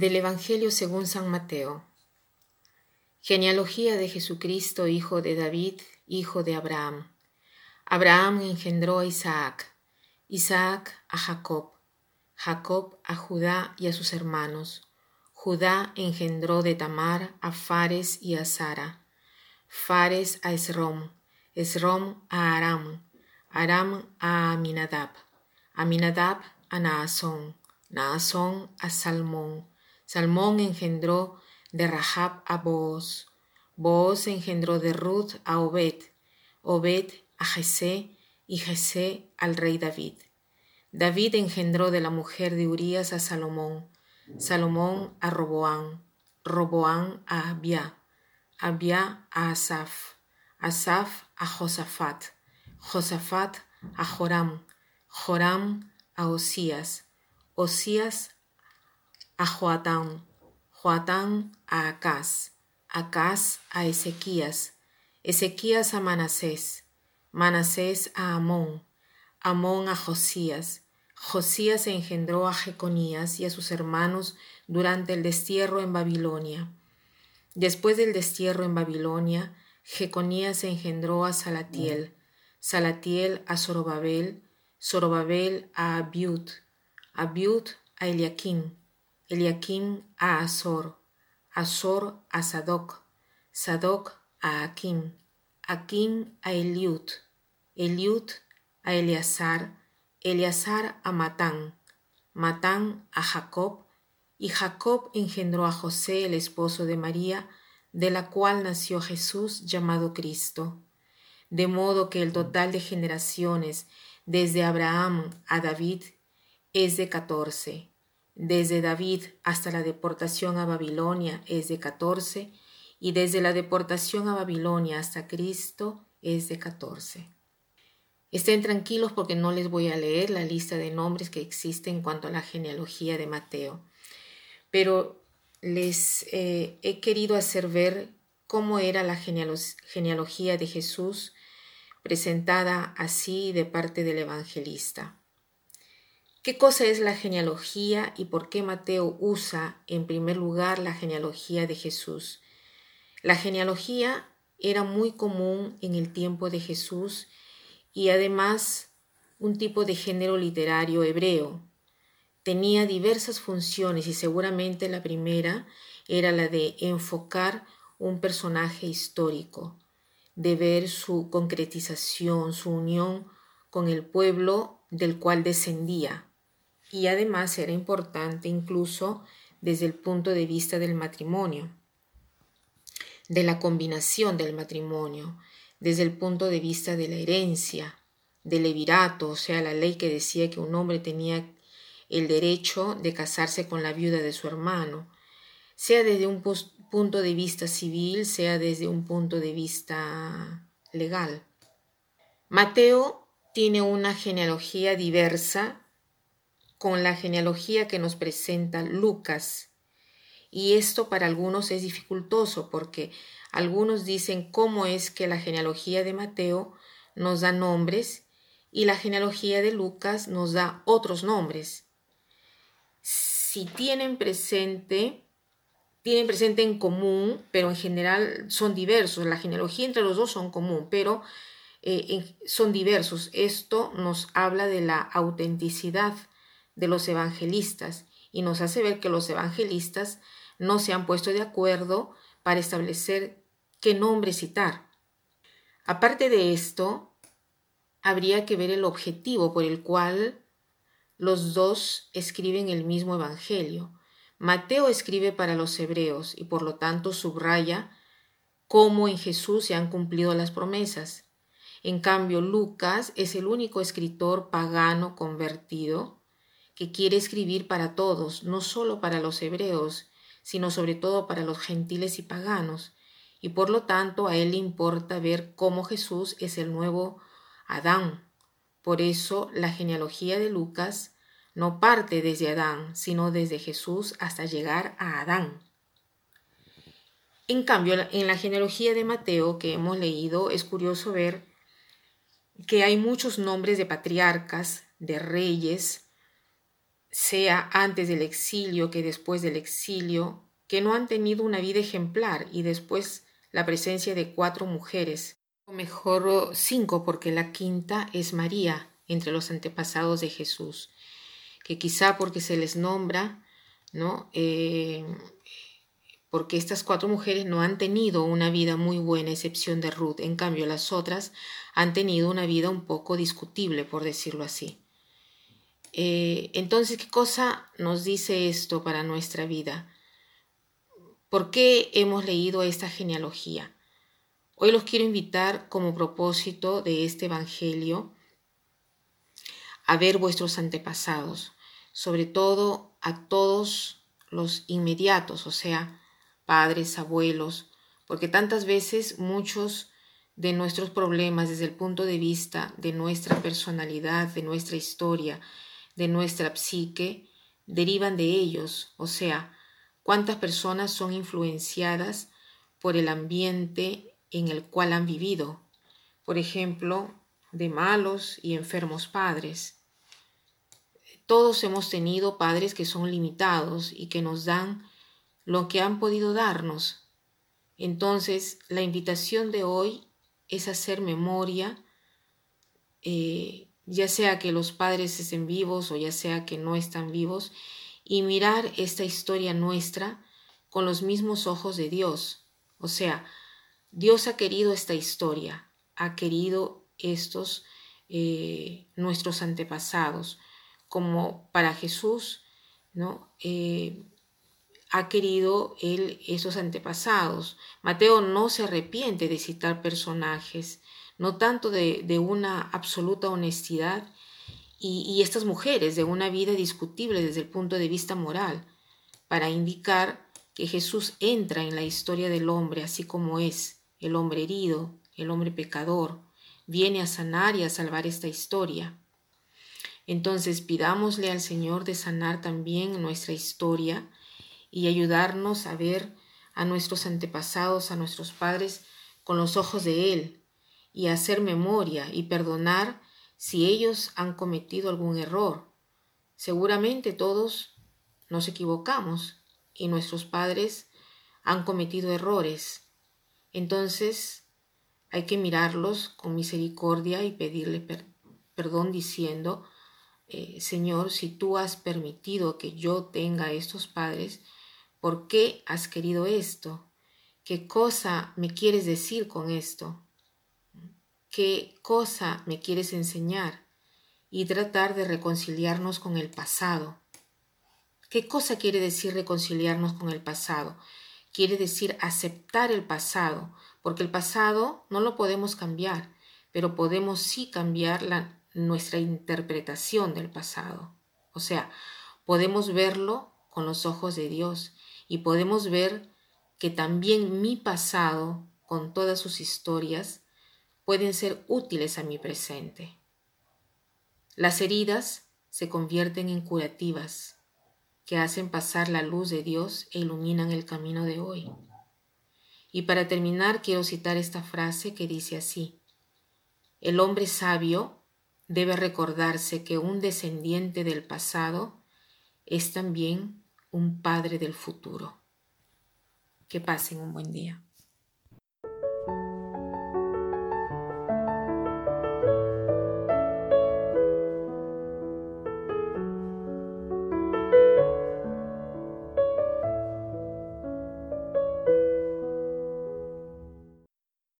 Del Evangelio según San Mateo. Genealogía de Jesucristo, hijo de David, hijo de Abraham. Abraham engendró a Isaac, Isaac a Jacob, Jacob a Judá y a sus hermanos. Judá engendró de Tamar a Fares y a Sara, Fares a Esrom, Esrom a Aram, Aram a Aminadab, Aminadab a Naasón, Naasón a Salmón, Salmón engendró de Rahab a Booz. Booz engendró de Ruth a Obed. Obed a Jesé y Jesé al rey David. David engendró de la mujer de Urías a Salomón. Salomón a Roboán. Roboán a Abia. Abia a Asaf. Asaf a Josafat. Josafat a Joram. Joram a Osías. Osías a Joatán, Joatán a Acaz, Acaz a Ezequías, Ezequías a Manasés, Manasés a Amón, Amón a Josías, Josías engendró a Jeconías y a sus hermanos durante el destierro en Babilonia. Después del destierro en Babilonia, Jeconías engendró a Salatiel, Salatiel a Zorobabel, Zorobabel a Abiud, Abiud a Eliakim, Eliakim a Azor, Azor a Sadoc, Sadoc a Akim, Akim a Eliud, Eliud a Eleazar, Eleazar a Matán, Matán a Jacob, y Jacob engendró a José, el esposo de María, de la cual nació Jesús llamado Cristo. De modo que el total de generaciones desde Abraham a David es de catorce desde David hasta la deportación a Babilonia es de 14 y desde la deportación a Babilonia hasta Cristo es de 14. Estén tranquilos porque no les voy a leer la lista de nombres que existe en cuanto a la genealogía de Mateo, pero les eh, he querido hacer ver cómo era la genealogía de Jesús presentada así de parte del evangelista. ¿Qué cosa es la genealogía y por qué Mateo usa en primer lugar la genealogía de Jesús? La genealogía era muy común en el tiempo de Jesús y además un tipo de género literario hebreo. Tenía diversas funciones y seguramente la primera era la de enfocar un personaje histórico, de ver su concretización, su unión con el pueblo del cual descendía y además era importante incluso desde el punto de vista del matrimonio, de la combinación del matrimonio, desde el punto de vista de la herencia, del levirato, o sea, la ley que decía que un hombre tenía el derecho de casarse con la viuda de su hermano, sea desde un punto de vista civil, sea desde un punto de vista legal. Mateo tiene una genealogía diversa con la genealogía que nos presenta Lucas. Y esto para algunos es dificultoso porque algunos dicen cómo es que la genealogía de Mateo nos da nombres y la genealogía de Lucas nos da otros nombres. Si tienen presente, tienen presente en común, pero en general son diversos. La genealogía entre los dos son común, pero eh, son diversos. Esto nos habla de la autenticidad de los evangelistas y nos hace ver que los evangelistas no se han puesto de acuerdo para establecer qué nombre citar. Aparte de esto, habría que ver el objetivo por el cual los dos escriben el mismo evangelio. Mateo escribe para los hebreos y por lo tanto subraya cómo en Jesús se han cumplido las promesas. En cambio, Lucas es el único escritor pagano convertido que quiere escribir para todos, no solo para los hebreos, sino sobre todo para los gentiles y paganos, y por lo tanto a él le importa ver cómo Jesús es el nuevo Adán. Por eso la genealogía de Lucas no parte desde Adán, sino desde Jesús hasta llegar a Adán. En cambio, en la genealogía de Mateo que hemos leído es curioso ver que hay muchos nombres de patriarcas, de reyes, sea antes del exilio que después del exilio, que no han tenido una vida ejemplar y después la presencia de cuatro mujeres, o mejor cinco porque la quinta es María entre los antepasados de Jesús, que quizá porque se les nombra, ¿no? Eh, porque estas cuatro mujeres no han tenido una vida muy buena, excepción de Ruth. En cambio, las otras han tenido una vida un poco discutible, por decirlo así. Eh, entonces, ¿qué cosa nos dice esto para nuestra vida? ¿Por qué hemos leído esta genealogía? Hoy los quiero invitar como propósito de este Evangelio a ver vuestros antepasados, sobre todo a todos los inmediatos, o sea, padres, abuelos, porque tantas veces muchos de nuestros problemas desde el punto de vista de nuestra personalidad, de nuestra historia, de nuestra psique, derivan de ellos, o sea, cuántas personas son influenciadas por el ambiente en el cual han vivido, por ejemplo, de malos y enfermos padres. Todos hemos tenido padres que son limitados y que nos dan lo que han podido darnos. Entonces, la invitación de hoy es hacer memoria, eh, ya sea que los padres estén vivos o ya sea que no están vivos, y mirar esta historia nuestra con los mismos ojos de Dios. O sea, Dios ha querido esta historia, ha querido estos eh, nuestros antepasados, como para Jesús, ¿no? Eh, ha querido él esos antepasados. Mateo no se arrepiente de citar personajes, no tanto de, una absoluta honestidad y, y, estas mujeres de una vida discutible desde el punto de vista moral, para indicar que Jesús entra en la historia del hombre así como es, el hombre herido, el hombre pecador, viene a sanar y a salvar esta historia. Entonces pidámosle al Señor de sanar también nuestra historia, y ayudarnos a ver a nuestros antepasados, a nuestros padres, con los ojos de Él y hacer memoria y perdonar si ellos han cometido algún error. Seguramente todos nos equivocamos y nuestros padres han cometido errores. Entonces hay que mirarlos con misericordia y pedirle perdón diciendo, eh, Señor, si tú has permitido que yo tenga estos padres, ¿Por qué has querido esto? ¿Qué cosa me quieres decir con esto? ¿Qué cosa me quieres enseñar? Y tratar de reconciliarnos con el pasado. ¿Qué cosa quiere decir reconciliarnos con el pasado? Quiere decir aceptar el pasado, porque el pasado no lo podemos cambiar, pero podemos sí cambiar la, nuestra interpretación del pasado. O sea, podemos verlo con los ojos de Dios y podemos ver que también mi pasado, con todas sus historias, pueden ser útiles a mi presente. Las heridas se convierten en curativas, que hacen pasar la luz de Dios e iluminan el camino de hoy. Y para terminar quiero citar esta frase que dice así, el hombre sabio debe recordarse que un descendiente del pasado es también un Padre del futuro. Que pasen un buen día.